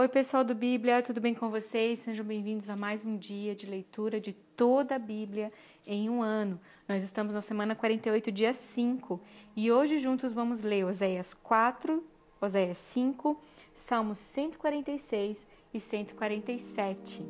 Oi, pessoal do Bíblia, tudo bem com vocês? Sejam bem-vindos a mais um dia de leitura de toda a Bíblia em um ano. Nós estamos na semana 48, dia 5, e hoje juntos vamos ler Oséias 4, Oséias 5, Salmos 146 e 147.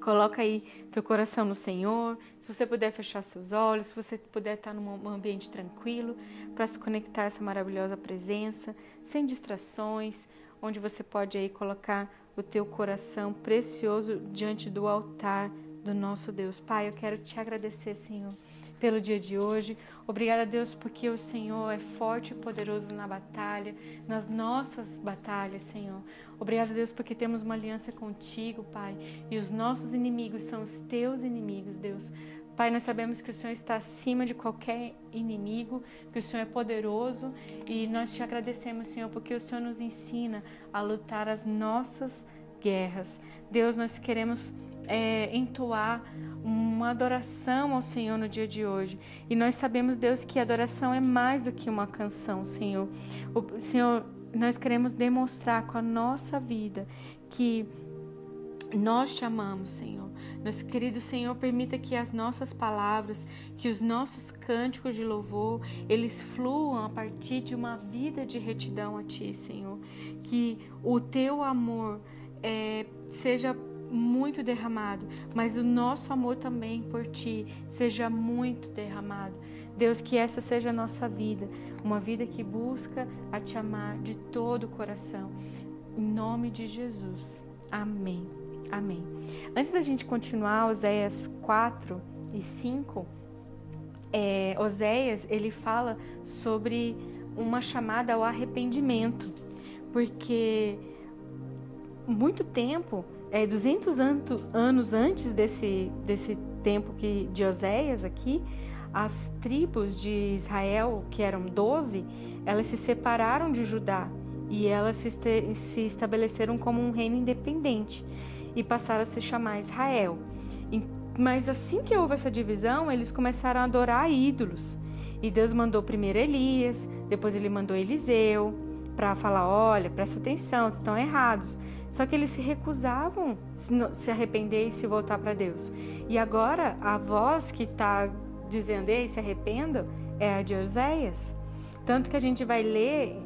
Coloca aí teu coração no Senhor. Se você puder fechar seus olhos, se você puder estar num ambiente tranquilo para se conectar a essa maravilhosa presença, sem distrações, onde você pode aí colocar o teu coração precioso diante do altar do nosso Deus. Pai, eu quero te agradecer, Senhor, pelo dia de hoje. Obrigada, Deus, porque o Senhor é forte e poderoso na batalha, nas nossas batalhas, Senhor. Obrigada, Deus, porque temos uma aliança contigo, Pai, e os nossos inimigos são os teus inimigos, Deus. Pai, nós sabemos que o Senhor está acima de qualquer inimigo, que o Senhor é poderoso e nós te agradecemos, Senhor, porque o Senhor nos ensina a lutar as nossas guerras. Deus, nós queremos é, entoar uma adoração ao Senhor no dia de hoje. E nós sabemos, Deus, que adoração é mais do que uma canção, Senhor. O Senhor, nós queremos demonstrar com a nossa vida que nós te amamos, Senhor. Nosso querido Senhor, permita que as nossas palavras, que os nossos cânticos de louvor, eles fluam a partir de uma vida de retidão a Ti, Senhor. Que o Teu amor é, seja muito derramado, mas o nosso amor também por Ti seja muito derramado. Deus, que essa seja a nossa vida, uma vida que busca a Te amar de todo o coração. Em nome de Jesus. Amém. Amém. Antes da gente continuar, Oséias 4 e 5, é, Oséias ele fala sobre uma chamada ao arrependimento, porque muito tempo, é, 200 anos antes desse, desse tempo que, de Oséias aqui, as tribos de Israel, que eram 12, elas se separaram de Judá e elas se, se estabeleceram como um reino independente e passaram a se chamar Israel. Mas assim que houve essa divisão, eles começaram a adorar ídolos. E Deus mandou primeiro Elias, depois ele mandou Eliseu para falar: olha, presta atenção, estão errados. Só que eles se recusavam se arrepender e se voltar para Deus. E agora a voz que está dizendo: ei, se arrependam, é a de Oséias. Tanto que a gente vai ler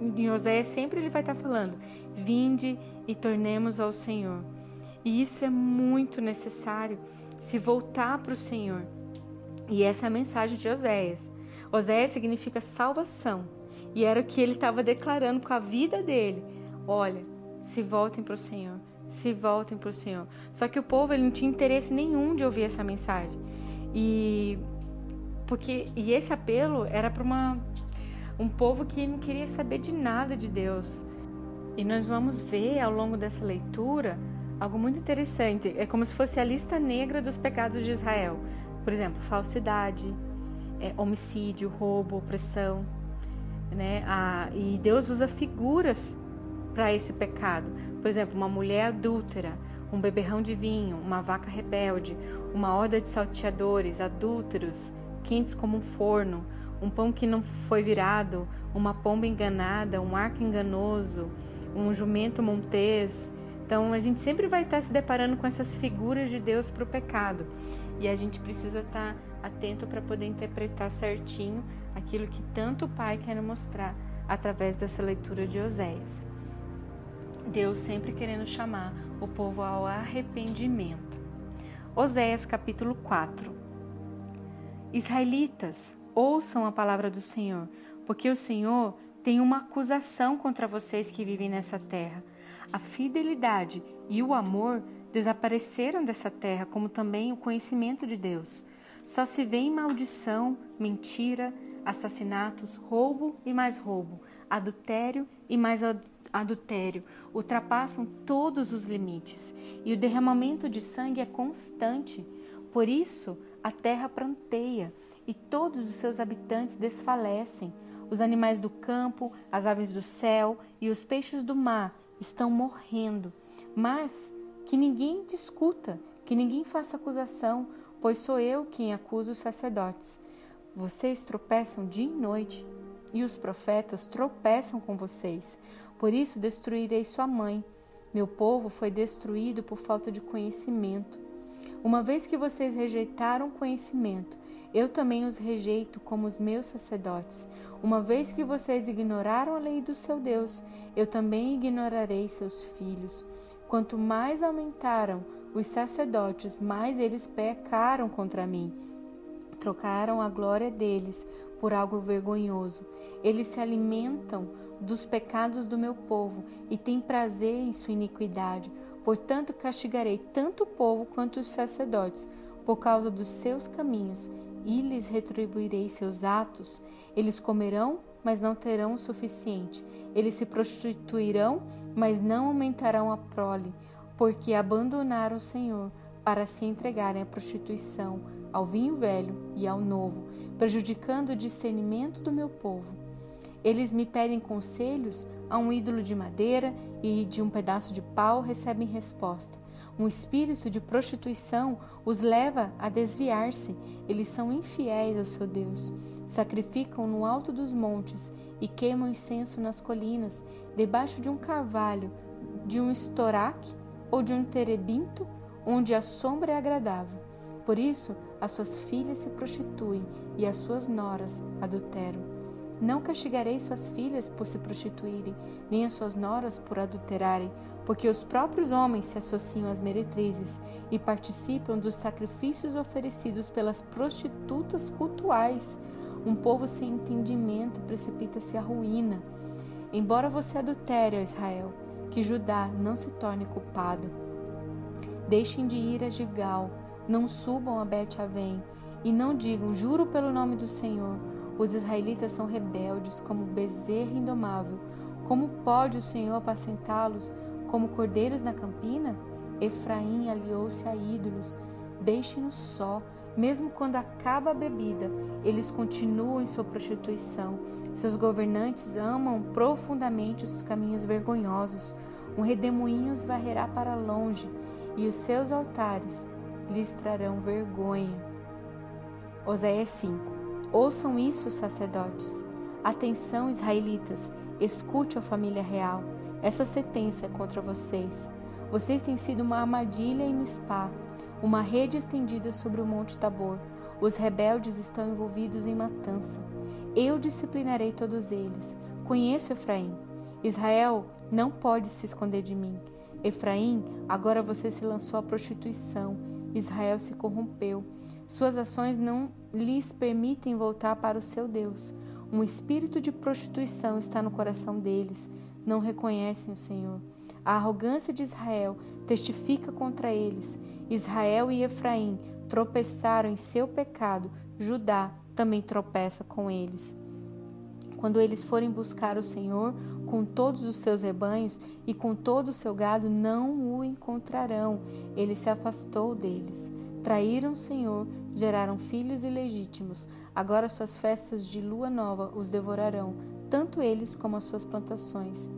em Oséias, sempre ele vai estar tá falando: vinde e tornemos ao Senhor. E isso é muito necessário, se voltar para o Senhor. E essa é a mensagem de Oséias. Oséias significa salvação. E era o que ele estava declarando com a vida dele. Olha, se voltem para o Senhor, se voltem para o Senhor. Só que o povo ele não tinha interesse nenhum de ouvir essa mensagem. E porque e esse apelo era para uma um povo que não queria saber de nada de Deus. E nós vamos ver ao longo dessa leitura algo muito interessante. É como se fosse a lista negra dos pecados de Israel. Por exemplo, falsidade, é, homicídio, roubo, opressão. Né? Ah, e Deus usa figuras para esse pecado. Por exemplo, uma mulher adúltera, um beberrão de vinho, uma vaca rebelde, uma horda de salteadores, adúlteros, quentes como um forno, um pão que não foi virado, uma pomba enganada, um arco enganoso, um jumento montês. Então a gente sempre vai estar se deparando com essas figuras de Deus para o pecado e a gente precisa estar atento para poder interpretar certinho aquilo que tanto o Pai quer mostrar através dessa leitura de Oséias. Deus sempre querendo chamar o povo ao arrependimento. Oséias capítulo 4 Israelitas, ouçam a palavra do Senhor, porque o Senhor tem uma acusação contra vocês que vivem nessa terra. A fidelidade e o amor desapareceram dessa terra, como também o conhecimento de Deus. Só se vê maldição, mentira, assassinatos, roubo e mais roubo, adultério e mais adultério, ultrapassam todos os limites, e o derramamento de sangue é constante. Por isso, a terra pranteia e todos os seus habitantes desfalecem. Os animais do campo, as aves do céu e os peixes do mar estão morrendo. Mas que ninguém discuta, que ninguém faça acusação, pois sou eu quem acuso os sacerdotes. Vocês tropeçam dia e noite, e os profetas tropeçam com vocês. Por isso destruirei sua mãe. Meu povo foi destruído por falta de conhecimento. Uma vez que vocês rejeitaram conhecimento, eu também os rejeito como os meus sacerdotes. Uma vez que vocês ignoraram a lei do seu Deus, eu também ignorarei seus filhos. Quanto mais aumentaram os sacerdotes, mais eles pecaram contra mim. Trocaram a glória deles por algo vergonhoso. Eles se alimentam dos pecados do meu povo e têm prazer em sua iniquidade. Portanto, castigarei tanto o povo quanto os sacerdotes por causa dos seus caminhos e lhes retribuirei seus atos. Eles comerão, mas não terão o suficiente. Eles se prostituirão, mas não aumentarão a prole, porque abandonaram o Senhor para se entregarem à prostituição, ao vinho velho e ao novo, prejudicando o discernimento do meu povo. Eles me pedem conselhos, a um ídolo de madeira e de um pedaço de pau recebem resposta. Um espírito de prostituição os leva a desviar-se. Eles são infiéis ao seu Deus. Sacrificam no alto dos montes e queimam incenso nas colinas, debaixo de um carvalho, de um estoraque ou de um terebinto, onde a sombra é agradável. Por isso, as suas filhas se prostituem e as suas noras adulteram. Não castigarei suas filhas por se prostituírem, nem as suas noras por adulterarem, porque os próprios homens se associam às meretrizes e participam dos sacrifícios oferecidos pelas prostitutas cultuais. Um povo sem entendimento precipita-se à ruína. Embora você adultere, ó Israel, que Judá não se torne culpado. Deixem de ir a Gigal, não subam a Bet-Avém, e não digam, juro pelo nome do Senhor. Os israelitas são rebeldes, como bezerro indomável. Como pode o Senhor apacentá-los? Como cordeiros na campina, Efraim aliou-se a ídolos. Deixem-nos só. Mesmo quando acaba a bebida, eles continuam em sua prostituição. Seus governantes amam profundamente os caminhos vergonhosos. Um redemoinho os varrerá para longe, e os seus altares lhes trarão vergonha. Oséias 5 Ouçam isso, sacerdotes. Atenção, israelitas, escute a família real essa sentença é contra vocês. Vocês têm sido uma armadilha em Mispá, uma rede estendida sobre o monte Tabor. Os rebeldes estão envolvidos em matança. Eu disciplinarei todos eles. Conheço Efraim. Israel não pode se esconder de mim. Efraim, agora você se lançou à prostituição. Israel se corrompeu. Suas ações não lhes permitem voltar para o seu Deus. Um espírito de prostituição está no coração deles não reconhecem o Senhor. A arrogância de Israel testifica contra eles. Israel e Efraim tropeçaram em seu pecado, Judá também tropeça com eles. Quando eles forem buscar o Senhor com todos os seus rebanhos e com todo o seu gado, não o encontrarão. Ele se afastou deles. Traíram o Senhor, geraram filhos ilegítimos. Agora suas festas de lua nova os devorarão tanto eles como as suas plantações.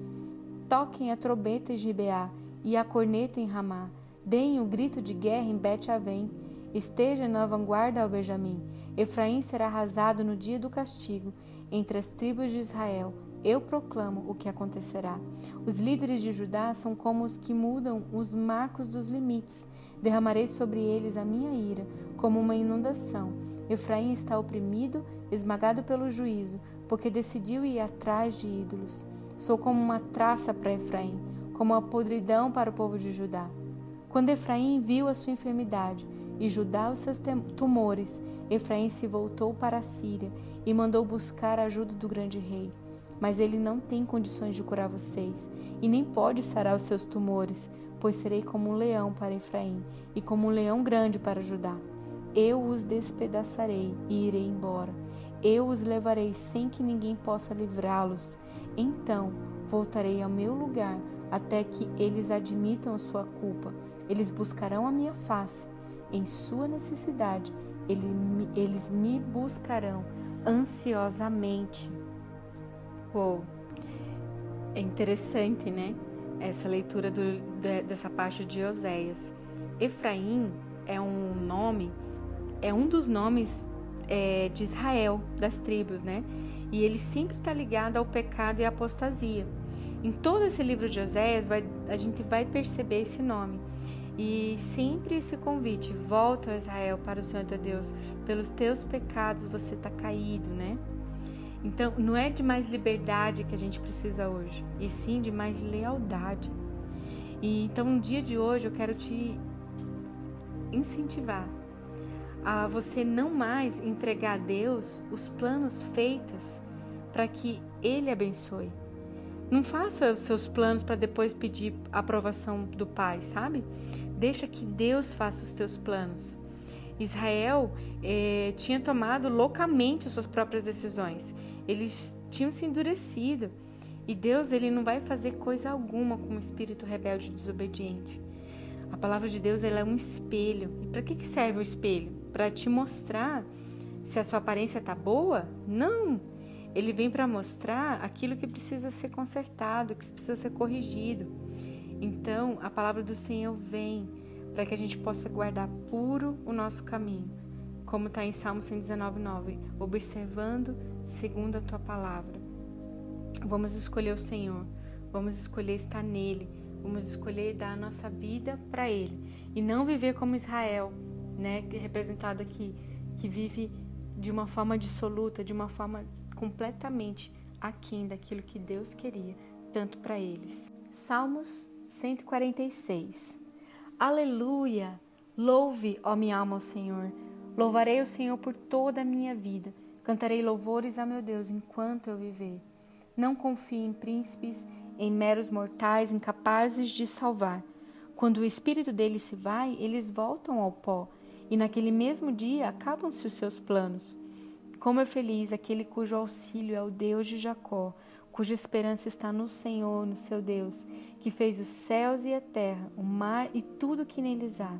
Toquem a trombeta em Gibeá e a corneta em Ramá. Deem o grito de guerra em Bet-Avém. Esteja na vanguarda ao Benjamim. Efraim será arrasado no dia do castigo. Entre as tribos de Israel, eu proclamo o que acontecerá. Os líderes de Judá são como os que mudam os marcos dos limites. Derramarei sobre eles a minha ira, como uma inundação. Efraim está oprimido, esmagado pelo juízo porque decidiu ir atrás de ídolos. Sou como uma traça para Efraim, como uma podridão para o povo de Judá. Quando Efraim viu a sua enfermidade e Judá os seus tumores, Efraim se voltou para a Síria e mandou buscar a ajuda do grande rei. Mas ele não tem condições de curar vocês, e nem pode sarar os seus tumores, pois serei como um leão para Efraim e como um leão grande para Judá. Eu os despedaçarei e irei embora eu os levarei sem que ninguém possa livrá-los. Então voltarei ao meu lugar até que eles admitam sua culpa. Eles buscarão a minha face. Em sua necessidade, eles me buscarão ansiosamente. Uou! É interessante, né? Essa leitura do, dessa parte de Oséias. Efraim é um nome, é um dos nomes é, de Israel, das tribos, né? E ele sempre está ligado ao pecado e à apostasia. Em todo esse livro de Oséias, vai, a gente vai perceber esse nome. E sempre esse convite: volta, Israel, para o Senhor teu Deus. Pelos teus pecados você está caído, né? Então, não é de mais liberdade que a gente precisa hoje, e sim de mais lealdade. E então, no dia de hoje, eu quero te incentivar a você não mais entregar a Deus os planos feitos para que Ele abençoe. Não faça os seus planos para depois pedir aprovação do Pai, sabe? Deixa que Deus faça os teus planos. Israel eh, tinha tomado loucamente suas próprias decisões. Eles tinham se endurecido. E Deus ele não vai fazer coisa alguma com um espírito rebelde e desobediente. A palavra de Deus ela é um espelho. E para que, que serve o espelho? Para te mostrar se a sua aparência está boa? Não. Ele vem para mostrar aquilo que precisa ser consertado, que precisa ser corrigido. Então, a palavra do Senhor vem para que a gente possa guardar puro o nosso caminho, como está em Salmo 119,9, observando segundo a tua palavra. Vamos escolher o Senhor, vamos escolher estar nele, vamos escolher dar a nossa vida para ele e não viver como Israel, né, representado aqui, que vive de uma forma dissoluta, de uma forma completamente aquém daquilo que Deus queria, tanto para eles. Salmos 146. Aleluia! Louve, ó minha alma, ao Senhor. Louvarei o Senhor por toda a minha vida. Cantarei louvores a meu Deus enquanto eu viver. Não confie em príncipes, em meros mortais incapazes de salvar. Quando o espírito deles se vai, eles voltam ao pó, e naquele mesmo dia acabam-se os seus planos. Como é feliz aquele cujo auxílio é o Deus de Jacó, cuja esperança está no Senhor, no seu Deus, que fez os céus e a terra, o mar e tudo que neles há,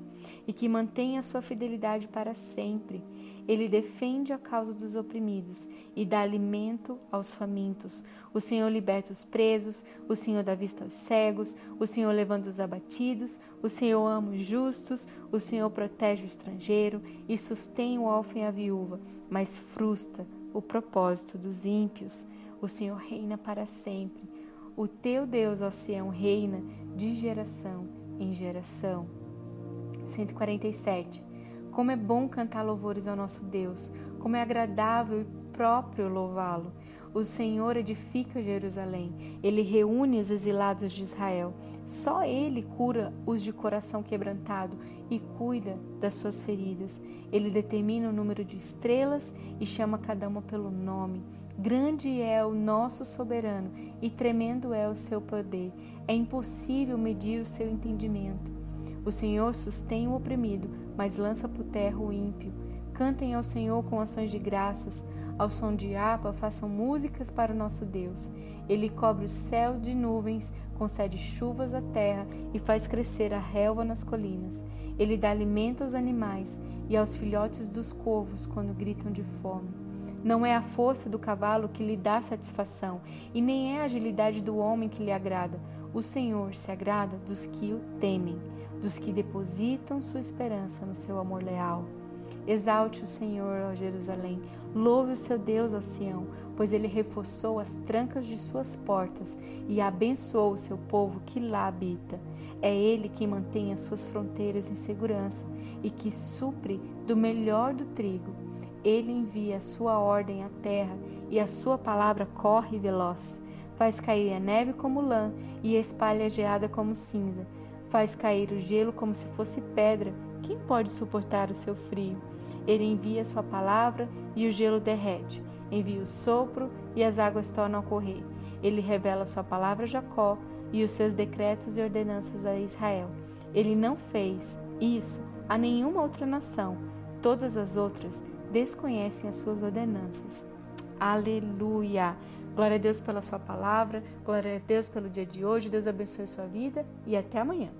e que mantém a sua fidelidade para sempre. Ele defende a causa dos oprimidos e dá alimento aos famintos. O Senhor liberta os presos, o Senhor dá vista aos cegos, o Senhor levanta os abatidos, o Senhor ama os justos, o Senhor protege o estrangeiro e sustém o órfão e a viúva, mas frustra o propósito dos ímpios. O Senhor reina para sempre. O teu Deus, ó Sião, reina de geração em geração. 147. Como é bom cantar louvores ao nosso Deus, como é agradável e próprio louvá-lo. O Senhor edifica Jerusalém, ele reúne os exilados de Israel. Só ele cura os de coração quebrantado e cuida das suas feridas. Ele determina o número de estrelas e chama cada uma pelo nome. Grande é o nosso soberano e tremendo é o seu poder. É impossível medir o seu entendimento. O Senhor sustém o oprimido, mas lança por terra o ímpio. Cantem ao Senhor com ações de graças. Ao som de harpa, façam músicas para o nosso Deus. Ele cobre o céu de nuvens, concede chuvas à terra e faz crescer a relva nas colinas. Ele dá alimento aos animais e aos filhotes dos corvos quando gritam de fome. Não é a força do cavalo que lhe dá satisfação, e nem é a agilidade do homem que lhe agrada. O Senhor se agrada dos que o temem, dos que depositam sua esperança no seu amor leal. Exalte o Senhor, ó Jerusalém. Louve o seu Deus, ó Sião, pois ele reforçou as trancas de suas portas e abençoou o seu povo que lá habita. É ele quem mantém as suas fronteiras em segurança e que supre do melhor do trigo. Ele envia a sua ordem à terra e a sua palavra corre veloz. Faz cair a neve como lã e espalha a geada como cinza. Faz cair o gelo como se fosse pedra quem pode suportar o seu frio? Ele envia sua palavra e o gelo derrete. Envia o sopro e as águas tornam a correr. Ele revela sua palavra a Jacó e os seus decretos e ordenanças a Israel. Ele não fez isso a nenhuma outra nação. Todas as outras desconhecem as suas ordenanças. Aleluia! Glória a Deus pela sua palavra, glória a Deus pelo dia de hoje. Deus abençoe sua vida e até amanhã.